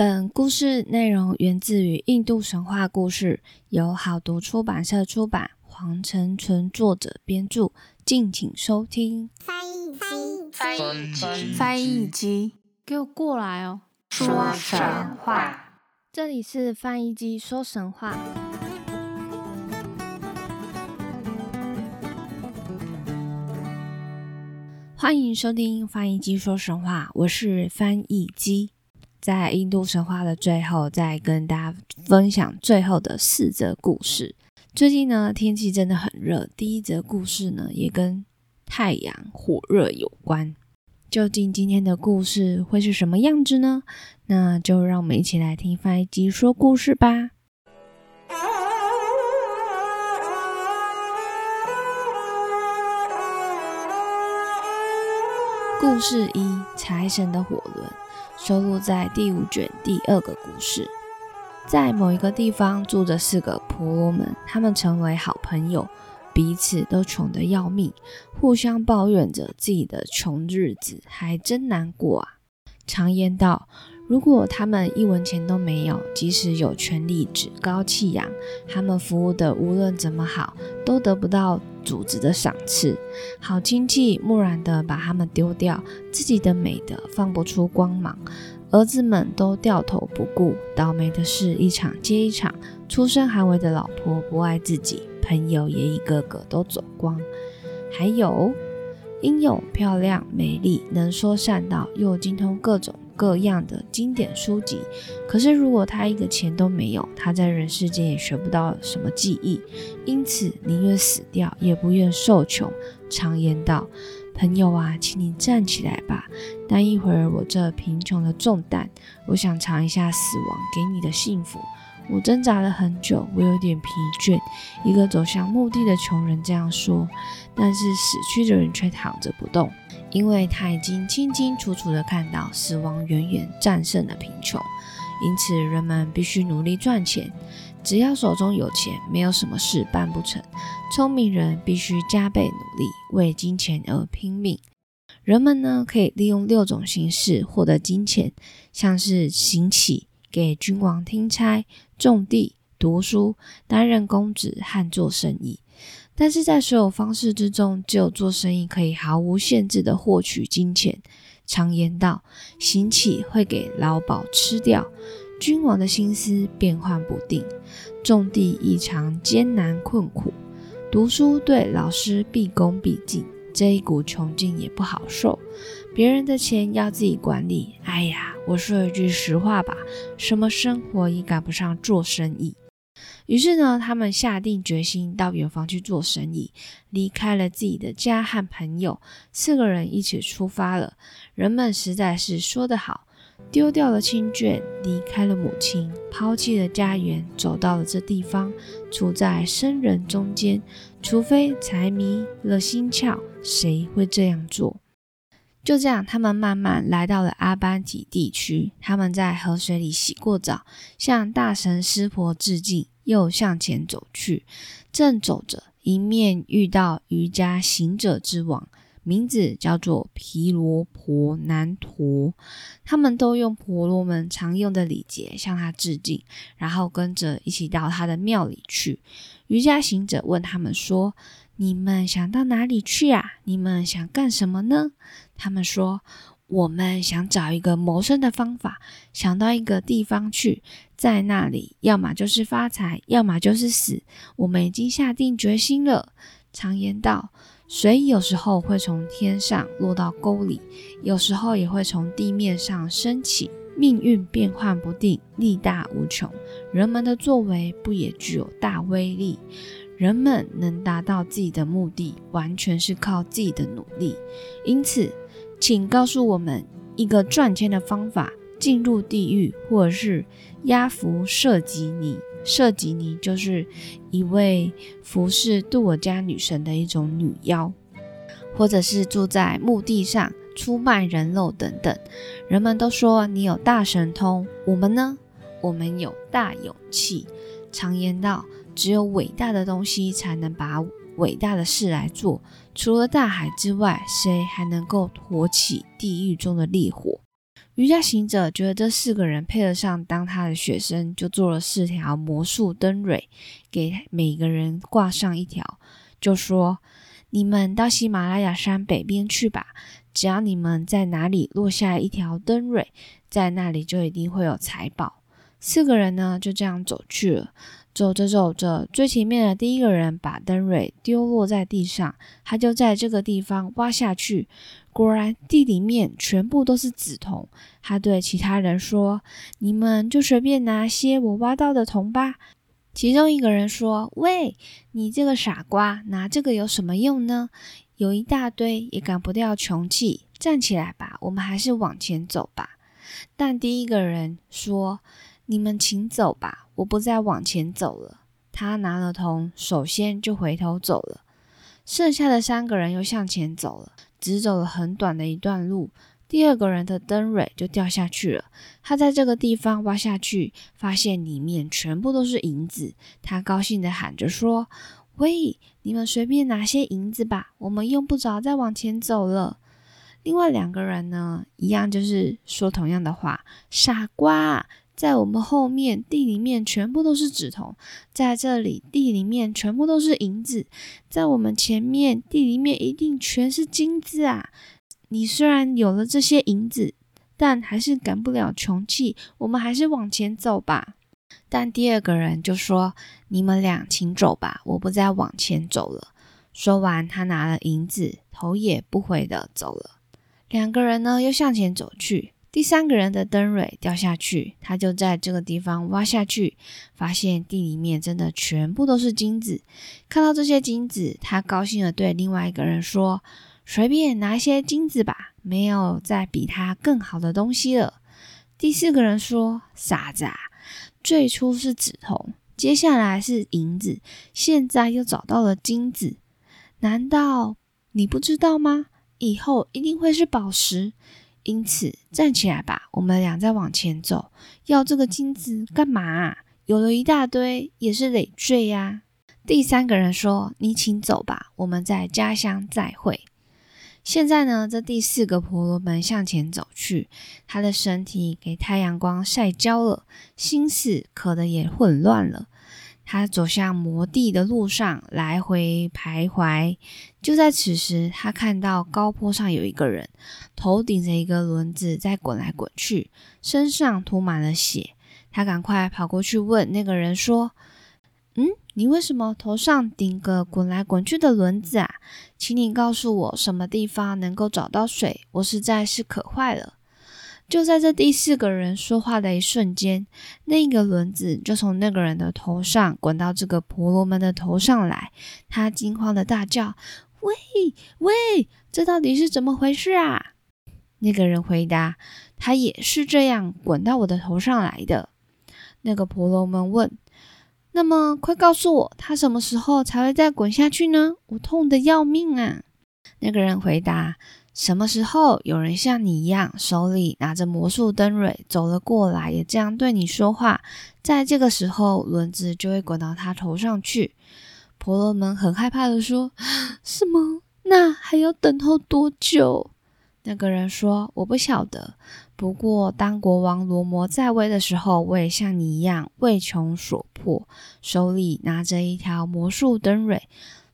本故事内容源自于印度神话故事，由好读出版社出版，黄成纯作者编著，敬请收听。翻译机，翻译机，翻译机，给我过来哦！说神话。这里是翻译机说神话。欢迎收听翻译机说神话，我是翻译机。在印度神话的最后，再跟大家分享最后的四则故事。最近呢，天气真的很热。第一则故事呢，也跟太阳火热有关。究竟今天的故事会是什么样子呢？那就让我们一起来听翻译机说故事吧。故事一：财神的火轮。收录在第五卷第二个故事。在某一个地方住着四个婆罗门，他们成为好朋友，彼此都穷得要命，互相抱怨着自己的穷日子，还真难过啊。常言道，如果他们一文钱都没有，即使有权力趾高气扬，他们服务的无论怎么好，都得不到组织的赏赐。好亲戚木然的把他们丢掉，自己的美德放不出光芒，儿子们都掉头不顾。倒霉的事一场接一场，出身寒微的老婆不爱自己，朋友也一个个都走光。还有，英勇、漂亮、美丽，能说善道，又精通各种。各样的经典书籍，可是如果他一个钱都没有，他在人世间也学不到什么技艺，因此宁愿死掉，也不愿受穷。常言道：“朋友啊，请你站起来吧，担一会儿我这贫穷的重担。我想尝一下死亡给你的幸福。我挣扎了很久，我有点疲倦。”一个走向墓地的穷人这样说，但是死去的人却躺着不动。因为他已经清清楚楚地看到死亡远远战胜了贫穷，因此人们必须努力赚钱。只要手中有钱，没有什么事办不成。聪明人必须加倍努力，为金钱而拼命。人们呢，可以利用六种形式获得金钱，像是行乞、给君王听差、种地、读书、担任公职和做生意。但是在所有方式之中，只有做生意可以毫无限制的获取金钱。常言道：“行乞会给老鸨吃掉。”君王的心思变幻不定，种地异常艰难困苦，读书对老师毕恭毕敬，这一股穷劲也不好受。别人的钱要自己管理，哎呀，我说一句实话吧，什么生活也赶不上做生意。于是呢，他们下定决心到远方去做生意，离开了自己的家和朋友，四个人一起出发了。人们实在是说得好，丢掉了亲眷，离开了母亲，抛弃了家园，走到了这地方，处在生人中间。除非财迷了心窍，谁会这样做？就这样，他们慢慢来到了阿班提地区。他们在河水里洗过澡，向大神湿婆致敬。又向前走去，正走着，迎面遇到瑜伽行者之王，名字叫做毗罗婆南陀。他们都用婆罗门常用的礼节向他致敬，然后跟着一起到他的庙里去。瑜伽行者问他们说：“你们想到哪里去啊？你们想干什么呢？”他们说。我们想找一个谋生的方法，想到一个地方去，在那里要么就是发财，要么就是死。我们已经下定决心了。常言道，水有时候会从天上落到沟里，有时候也会从地面上升起。命运变幻不定，力大无穷。人们的作为不也具有大威力？人们能达到自己的目的，完全是靠自己的努力。因此。请告诉我们一个赚钱的方法，进入地狱，或者是压服舍吉尼。舍吉尼就是一位服侍杜尔家女神的一种女妖，或者是住在墓地上出卖人肉等等。人们都说你有大神通，我们呢？我们有大勇气。常言道，只有伟大的东西才能把伟大的事来做。除了大海之外，谁还能够托起地狱中的烈火？瑜伽行者觉得这四个人配得上当他的学生，就做了四条魔术灯蕊，给每个人挂上一条，就说：“你们到喜马拉雅山北边去吧，只要你们在哪里落下一条灯蕊，在那里就一定会有财宝。”四个人呢就这样走去了。走着走着，最前面的第一个人把灯蕊丢落在地上，他就在这个地方挖下去。果然，地里面全部都是紫铜。他对其他人说：“你们就随便拿些我挖到的铜吧。”其中一个人说：“喂，你这个傻瓜，拿这个有什么用呢？有一大堆也赶不掉穷气。站起来吧，我们还是往前走吧。”但第一个人说：“你们请走吧。”我不再往前走了。他拿了铜，首先就回头走了。剩下的三个人又向前走了，只走了很短的一段路。第二个人的灯蕊就掉下去了。他在这个地方挖下去，发现里面全部都是银子。他高兴地喊着说：“喂，你们随便拿些银子吧，我们用不着再往前走了。”另外两个人呢，一样就是说同样的话：“傻瓜。”在我们后面地里面全部都是纸筒，在这里地里面全部都是银子，在我们前面地里面一定全是金子啊！你虽然有了这些银子，但还是赶不了穷气，我们还是往前走吧。但第二个人就说：“你们俩请走吧，我不再往前走了。”说完，他拿了银子，头也不回的走了。两个人呢，又向前走去。第三个人的灯蕊掉下去，他就在这个地方挖下去，发现地里面真的全部都是金子。看到这些金子，他高兴的对另外一个人说：“随便拿些金子吧，没有再比他更好的东西了。”第四个人说：“傻子，啊最初是紫铜，接下来是银子，现在又找到了金子，难道你不知道吗？以后一定会是宝石。”因此，站起来吧，我们俩再往前走。要这个金子干嘛？有了一大堆，也是累赘呀。第三个人说：“你请走吧，我们在家乡再会。”现在呢，这第四个婆罗门向前走去，他的身体给太阳光晒焦了，心思可能也混乱了。他走向魔地的路上，来回徘徊。就在此时，他看到高坡上有一个人，头顶着一个轮子在滚来滚去，身上涂满了血。他赶快跑过去问那个人说：“嗯，你为什么头上顶个滚来滚去的轮子啊？请你告诉我什么地方能够找到水，我实在是渴坏了。”就在这第四个人说话的一瞬间，那个轮子就从那个人的头上滚到这个婆罗门的头上来。他惊慌的大叫：“喂喂，这到底是怎么回事啊？”那个人回答：“他也是这样滚到我的头上来的。”那个婆罗门问：“那么，快告诉我，他什么时候才会再滚下去呢？我痛得要命啊！”那个人回答。什么时候有人像你一样，手里拿着魔术灯蕊走了过来，也这样对你说话，在这个时候，轮子就会滚到他头上去。婆罗门很害怕的说：“什么？那还要等候多久？”那个人说：“我不晓得。不过当国王罗摩在位的时候，我也像你一样为穷所迫，手里拿着一条魔术灯蕊。”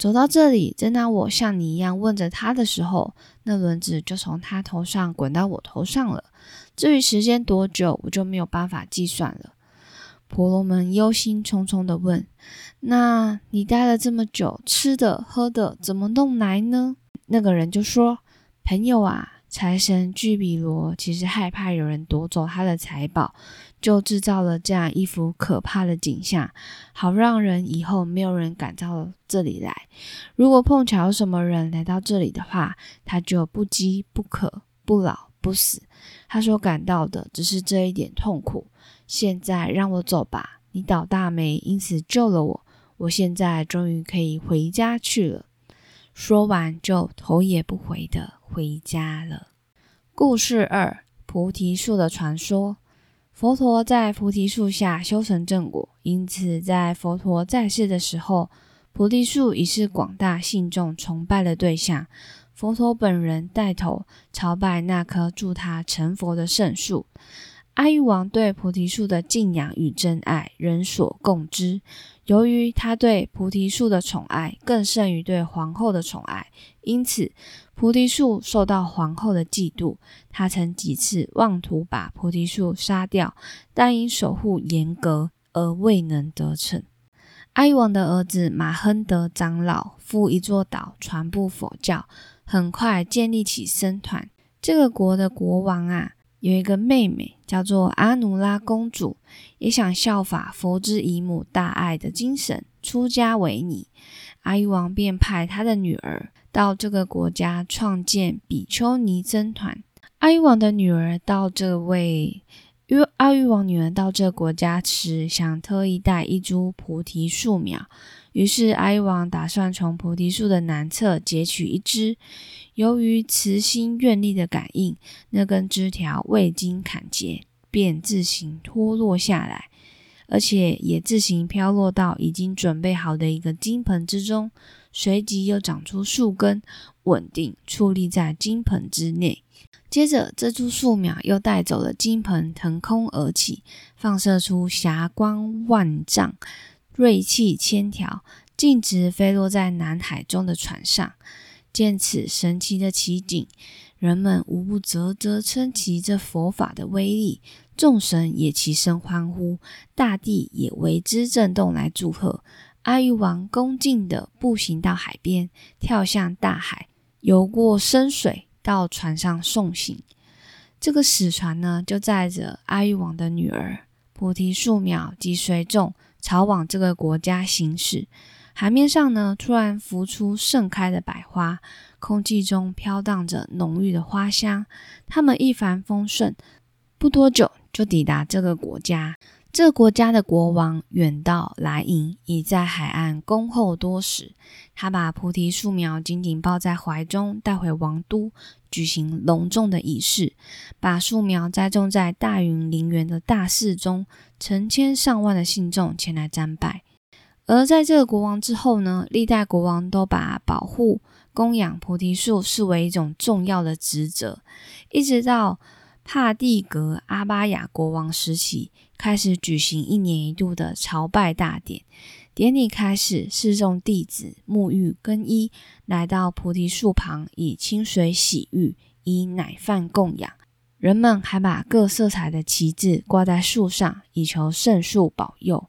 走到这里，正当我像你一样问着他的时候，那轮子就从他头上滚到我头上了。至于时间多久，我就没有办法计算了。婆罗门忧心忡忡地问：“那你待了这么久，吃的喝的怎么弄来呢？”那个人就说：“朋友啊。”财神巨比罗其实害怕有人夺走他的财宝，就制造了这样一幅可怕的景象，好让人以后没有人敢到这里来。如果碰巧什么人来到这里的话，他就不饥不渴不老不死。他所感到的只是这一点痛苦。现在让我走吧，你倒大霉，因此救了我。我现在终于可以回家去了。说完，就头也不回的回家了。故事二：菩提树的传说。佛陀在菩提树下修成正果，因此在佛陀在世的时候，菩提树已是广大信众崇拜的对象。佛陀本人带头朝拜那棵助他成佛的圣树。阿育王对菩提树的敬仰与真爱，人所共知。由于他对菩提树的宠爱更胜于对皇后的宠爱，因此菩提树受到皇后的嫉妒。他曾几次妄图把菩提树杀掉，但因守护严格而未能得逞。阿育王的儿子马亨德长老赴一座岛传播佛教，很快建立起僧团。这个国的国王啊。有一个妹妹叫做阿努拉公主，也想效法佛之姨母大爱的精神，出家为尼。阿育王便派他的女儿到这个国家创建比丘尼僧团。阿育王的女儿到这位，因为阿育王女儿到这个国家时，想特意带一株菩提树苗。于是，阿育王打算从菩提树的南侧截取一枝。由于慈心愿力的感应，那根枝条未经砍截，便自行脱落下来，而且也自行飘落到已经准备好的一个金盆之中。随即又长出树根，稳定矗立在金盆之内。接着，这株树苗又带走了金盆，腾空而起，放射出霞光万丈。锐气千条，径直飞落在南海中的船上。见此神奇的奇景，人们无不啧啧称奇这佛法的威力。众神也齐声欢呼，大地也为之震动，来祝贺。阿育王恭敬地步行到海边，跳向大海，游过深水，到船上送行。这个死船呢，就载着阿育王的女儿菩提树苗及随众。朝往这个国家行驶，海面上呢突然浮出盛开的百花，空气中飘荡着浓郁的花香。他们一帆风顺，不多久就抵达这个国家。这个国家的国王远道来迎，已在海岸恭候多时。他把菩提树苗紧紧抱在怀中，带回王都，举行隆重的仪式，把树苗栽种在大云陵园的大寺中。成千上万的信众前来瞻拜。而在这个国王之后呢，历代国王都把保护、供养菩提树视为一种重要的职责，一直到帕蒂格阿巴雅国王时期。开始举行一年一度的朝拜大典，典礼开始，示众弟子沐浴更衣，来到菩提树旁，以清水洗浴，以奶饭供养。人们还把各色彩的旗帜挂在树上，以求圣树保佑。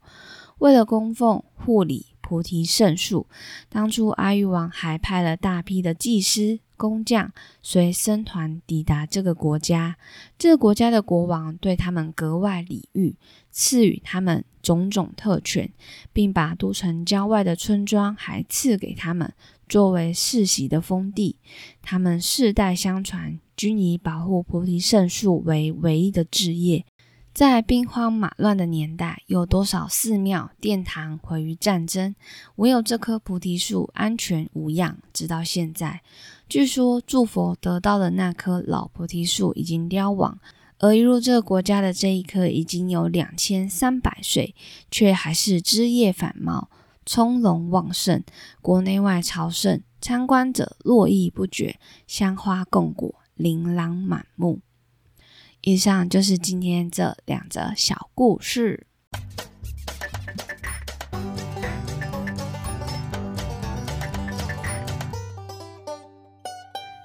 为了供奉护理菩提圣树，当初阿育王还派了大批的祭司。工匠随僧团抵达这个国家，这个国家的国王对他们格外礼遇，赐予他们种种特权，并把都城郊外的村庄还赐给他们作为世袭的封地。他们世代相传，均以保护菩提圣树为唯一的志业。在兵荒马乱的年代，有多少寺庙殿堂毁于战争，唯有这棵菩提树安全无恙，直到现在。据说祝佛得到的那棵老菩提树已经凋亡，而移入这个国家的这一棵已经有两千三百岁，却还是枝叶繁茂、葱茏旺盛，国内外朝圣参观者络绎不绝，香花供果，琳琅满目。以上就是今天这两则小故事。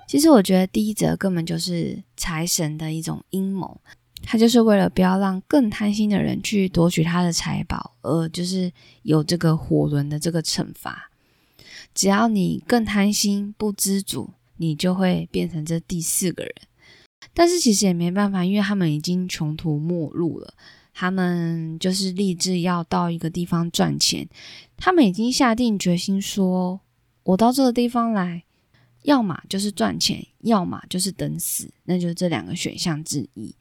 其实我觉得第一则根本就是财神的一种阴谋，他就是为了不要让更贪心的人去夺取他的财宝，而就是有这个火轮的这个惩罚。只要你更贪心、不知足，你就会变成这第四个人。但是其实也没办法，因为他们已经穷途末路了。他们就是立志要到一个地方赚钱，他们已经下定决心说：“我到这个地方来，要么就是赚钱，要么就是等死，那就是这两个选项之一。”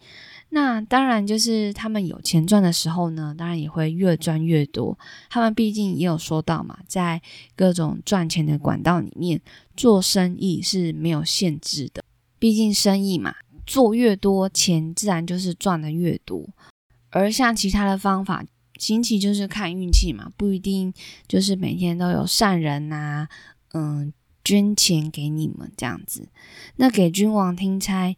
那当然就是他们有钱赚的时候呢，当然也会越赚越多。他们毕竟也有说到嘛，在各种赚钱的管道里面做生意是没有限制的，毕竟生意嘛。做越多钱，自然就是赚的越多。而像其他的方法，星期就是看运气嘛，不一定就是每天都有善人呐，嗯，捐钱给你们这样子。那给君王听差，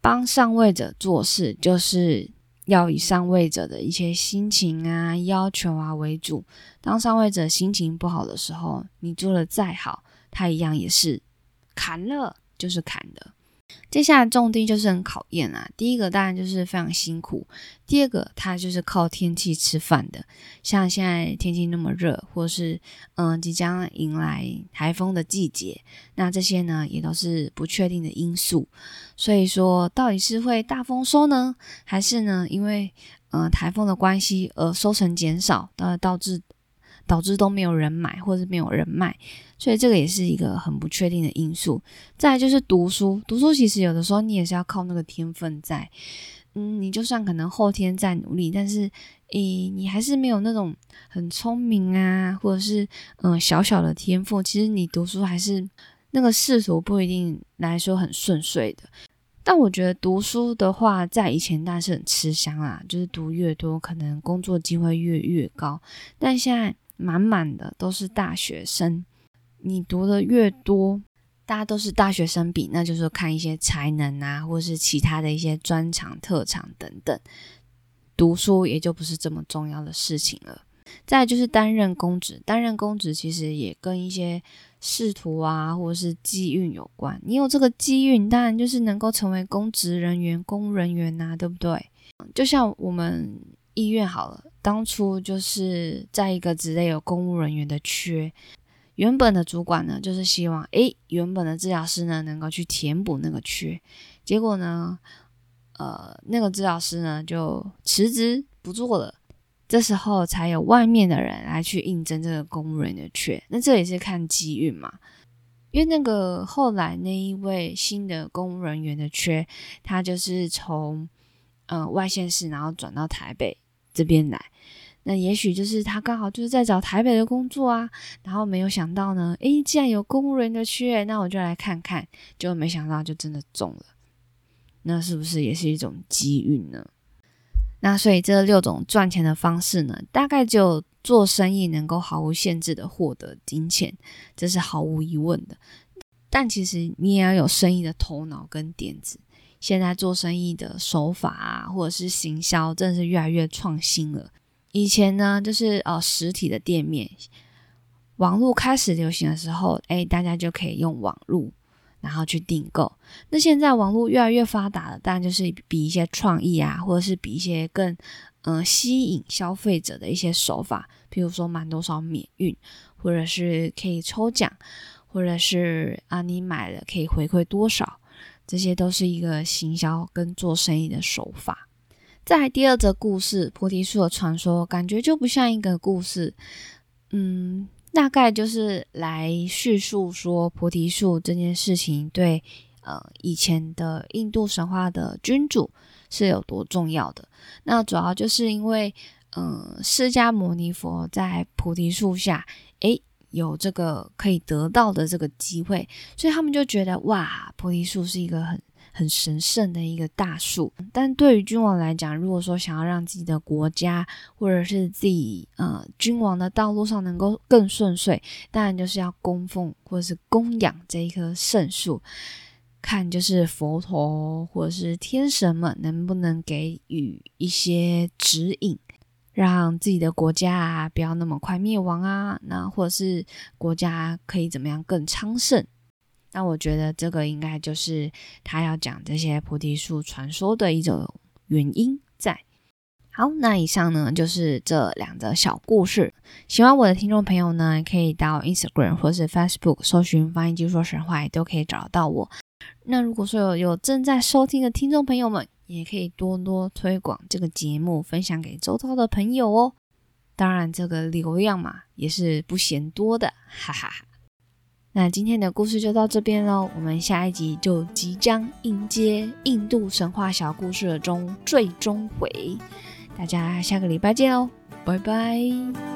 帮上位者做事，就是要以上位者的一些心情啊、要求啊为主。当上位者心情不好的时候，你做的再好，他一样也是砍了，就是砍的。接下来种地就是很考验啊。第一个当然就是非常辛苦，第二个它就是靠天气吃饭的。像现在天气那么热，或是嗯即将迎来台风的季节，那这些呢也都是不确定的因素。所以说，到底是会大丰收呢，还是呢因为嗯台风的关系而收成减少，呃导致导致都没有人买，或是没有人卖？所以这个也是一个很不确定的因素。再就是读书，读书其实有的时候你也是要靠那个天分在。嗯，你就算可能后天再努力，但是诶，你还是没有那种很聪明啊，或者是嗯小小的天赋，其实你读书还是那个仕途不一定来说很顺遂的。但我觉得读书的话，在以前当然是很吃香啊，就是读越多，可能工作机会越越高。但现在满满的都是大学生。你读的越多，大家都是大学生比，那就是看一些才能啊，或是其他的一些专长、特长等等，读书也就不是这么重要的事情了。再就是担任公职，担任公职其实也跟一些仕途啊，或者是机运有关。你有这个机运，当然就是能够成为公职人员、公务人员呐，对不对？就像我们医院好了，当初就是在一个职类有公务人员的缺。原本的主管呢，就是希望诶，原本的治疗师呢能够去填补那个缺，结果呢，呃，那个治疗师呢就辞职不做了，这时候才有外面的人来去应征这个公务员的缺，那这也是看机遇嘛，因为那个后来那一位新的公务人员的缺，他就是从呃外县市然后转到台北这边来。那也许就是他刚好就是在找台北的工作啊，然后没有想到呢，诶，既然有公务员的缺，那我就来看看，就没想到就真的中了，那是不是也是一种机遇呢？那所以这六种赚钱的方式呢，大概只有做生意能够毫无限制的获得金钱，这是毫无疑问的。但其实你也要有生意的头脑跟点子。现在做生意的手法啊，或者是行销，真的是越来越创新了。以前呢，就是呃实体的店面，网络开始流行的时候，哎，大家就可以用网络，然后去订购。那现在网络越来越发达了，当然就是比一些创意啊，或者是比一些更嗯吸引消费者的一些手法，比如说满多少免运，或者是可以抽奖，或者是啊你买了可以回馈多少，这些都是一个行销跟做生意的手法。在第二则故事《菩提树的传说》，感觉就不像一个故事，嗯，大概就是来叙述说菩提树这件事情对呃以前的印度神话的君主是有多重要的。那主要就是因为，嗯，释迦牟尼佛在菩提树下，诶，有这个可以得到的这个机会，所以他们就觉得哇，菩提树是一个很。很神圣的一个大树，但对于君王来讲，如果说想要让自己的国家或者是自己呃君王的道路上能够更顺遂，当然就是要供奉或者是供养这一棵圣树，看就是佛陀或者是天神们能不能给予一些指引，让自己的国家啊不要那么快灭亡啊，那或者是国家可以怎么样更昌盛。那我觉得这个应该就是他要讲这些菩提树传说的一种原因在。好，那以上呢就是这两则小故事。喜欢我的听众朋友呢，可以到 Instagram 或是 Facebook 搜寻“翻译机说神话”，都可以找到我。那如果说有有正在收听的听众朋友们，也可以多多推广这个节目，分享给周遭的朋友哦。当然，这个流量嘛，也是不嫌多的，哈哈哈。那今天的故事就到这边喽，我们下一集就即将迎接印度神话小故事的中最终回，大家下个礼拜见哦，拜拜。